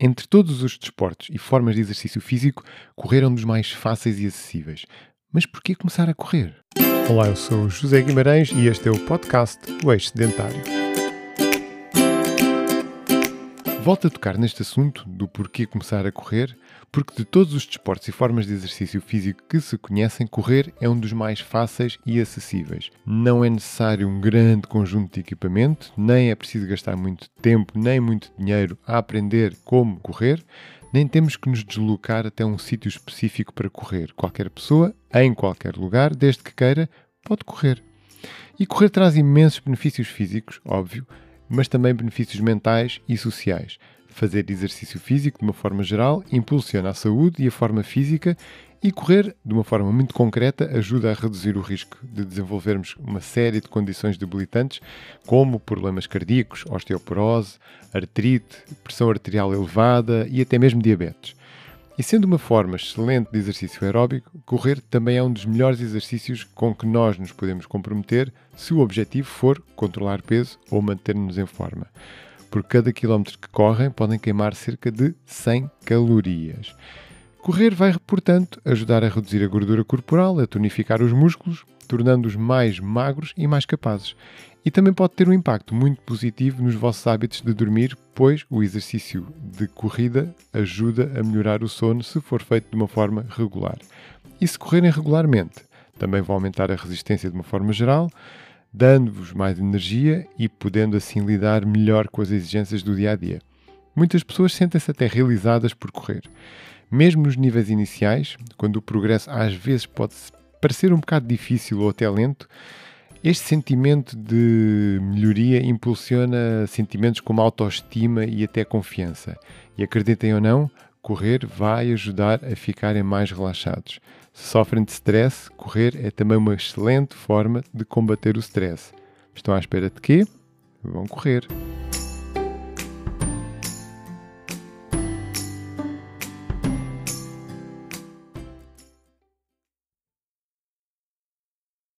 Entre todos os desportos e formas de exercício físico, correr é um dos mais fáceis e acessíveis. Mas por que começar a correr? Olá, eu sou José Guimarães e este é o podcast O Eixo Sedentário. Volto a tocar neste assunto do porquê começar a correr, porque de todos os desportos e formas de exercício físico que se conhecem, correr é um dos mais fáceis e acessíveis. Não é necessário um grande conjunto de equipamento, nem é preciso gastar muito tempo nem muito dinheiro a aprender como correr, nem temos que nos deslocar até um sítio específico para correr. Qualquer pessoa, em qualquer lugar, desde que queira, pode correr. E correr traz imensos benefícios físicos, óbvio, mas também benefícios mentais e sociais. Fazer exercício físico, de uma forma geral, impulsiona a saúde e a forma física, e correr, de uma forma muito concreta, ajuda a reduzir o risco de desenvolvermos uma série de condições debilitantes, como problemas cardíacos, osteoporose, artrite, pressão arterial elevada e até mesmo diabetes. E sendo uma forma excelente de exercício aeróbico, correr também é um dos melhores exercícios com que nós nos podemos comprometer se o objetivo for controlar peso ou manter-nos em forma. Por cada quilómetro que correm, podem queimar cerca de 100 calorias. Correr vai, portanto, ajudar a reduzir a gordura corporal, a tonificar os músculos, tornando-os mais magros e mais capazes. E também pode ter um impacto muito positivo nos vossos hábitos de dormir, pois o exercício de corrida ajuda a melhorar o sono se for feito de uma forma regular. E se correrem regularmente, também vão aumentar a resistência de uma forma geral, dando-vos mais energia e podendo assim lidar melhor com as exigências do dia a dia. Muitas pessoas sentem-se até realizadas por correr. Mesmo nos níveis iniciais, quando o progresso às vezes pode parecer um bocado difícil ou até lento, este sentimento de melhoria impulsiona sentimentos como autoestima e até confiança. E acreditem ou não, correr vai ajudar a ficarem mais relaxados. Se sofrem de stress, correr é também uma excelente forma de combater o stress. Estão à espera de quê? Vão correr.